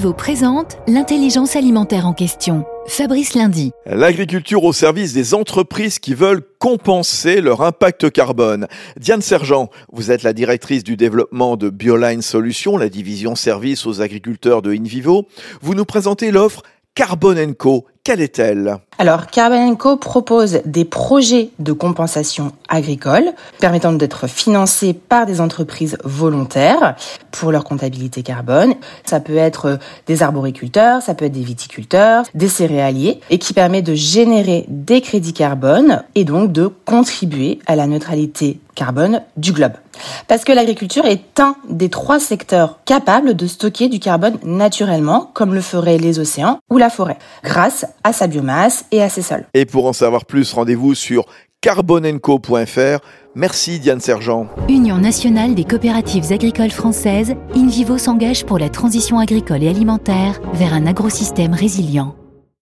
InVivo présente l'intelligence alimentaire en question. Fabrice Lundi. L'agriculture au service des entreprises qui veulent compenser leur impact carbone. Diane Sergent, vous êtes la directrice du développement de Bioline Solutions, la division service aux agriculteurs de InVivo. Vous nous présentez l'offre Carbone Co. Quelle est-elle? Alors, Carbon Co propose des projets de compensation agricole permettant d'être financés par des entreprises volontaires pour leur comptabilité carbone. Ça peut être des arboriculteurs, ça peut être des viticulteurs, des céréaliers et qui permet de générer des crédits carbone et donc de contribuer à la neutralité carbone du globe. Parce que l'agriculture est un des trois secteurs capables de stocker du carbone naturellement, comme le feraient les océans ou la forêt, grâce à sa biomasse et à ses sols. Et pour en savoir plus, rendez-vous sur carbonenco.fr. Merci Diane Sergent. Union nationale des coopératives agricoles françaises, InVivo s'engage pour la transition agricole et alimentaire vers un agrosystème résilient.